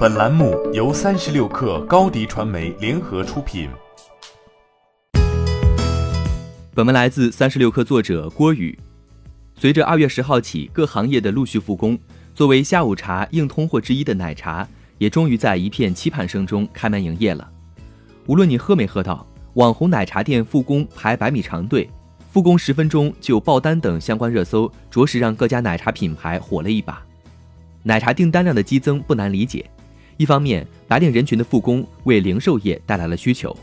本栏目由三十六氪高低传媒联合出品。本文来自三十六氪作者郭宇。随着二月十号起各行业的陆续复工，作为下午茶硬通货之一的奶茶，也终于在一片期盼声中开门营业了。无论你喝没喝到，网红奶茶店复工排百米长队，复工十分钟就爆单等相关热搜，着实让各家奶茶品牌火了一把。奶茶订单量的激增不难理解。一方面，白领人群的复工为零售业带来了需求；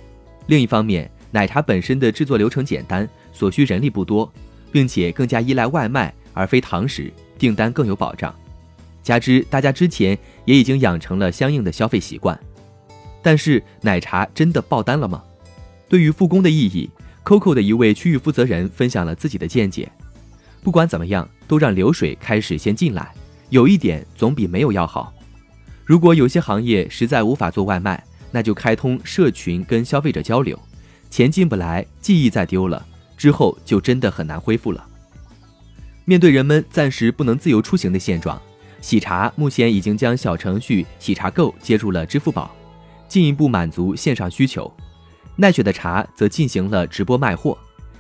另一方面，奶茶本身的制作流程简单，所需人力不多，并且更加依赖外卖而非堂食，订单更有保障。加之大家之前也已经养成了相应的消费习惯。但是，奶茶真的爆单了吗？对于复工的意义，COCO 的一位区域负责人分享了自己的见解：不管怎么样，都让流水开始先进来，有一点总比没有要好。如果有些行业实在无法做外卖，那就开通社群跟消费者交流，钱进不来，记忆再丢了，之后就真的很难恢复了。面对人们暂时不能自由出行的现状，喜茶目前已经将小程序喜茶购接入了支付宝，进一步满足线上需求。奈雪的茶则进行了直播卖货，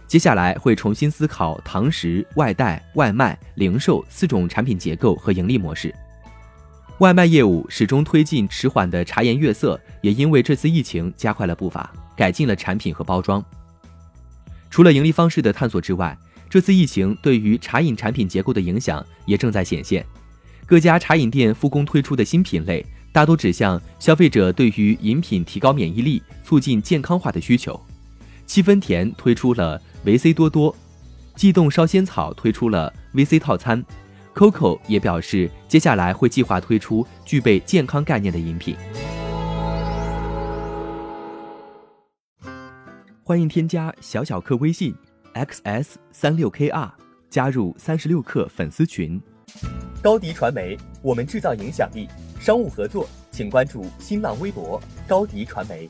接下来会重新思考堂食、外带、外卖、零售四种产品结构和盈利模式。外卖业务始终推进迟缓的茶颜悦色，也因为这次疫情加快了步伐，改进了产品和包装。除了盈利方式的探索之外，这次疫情对于茶饮产品结构的影响也正在显现。各家茶饮店复工推出的新品类，大多指向消费者对于饮品提高免疫力、促进健康化的需求。七分甜推出了维 C 多多，悸动烧仙草推出了 VC 套餐。Coco 也表示，接下来会计划推出具备健康概念的饮品。欢迎添加小小客微信 xs 三六 kr，加入三十六氪粉丝群。高迪传媒，我们制造影响力。商务合作，请关注新浪微博高迪传媒。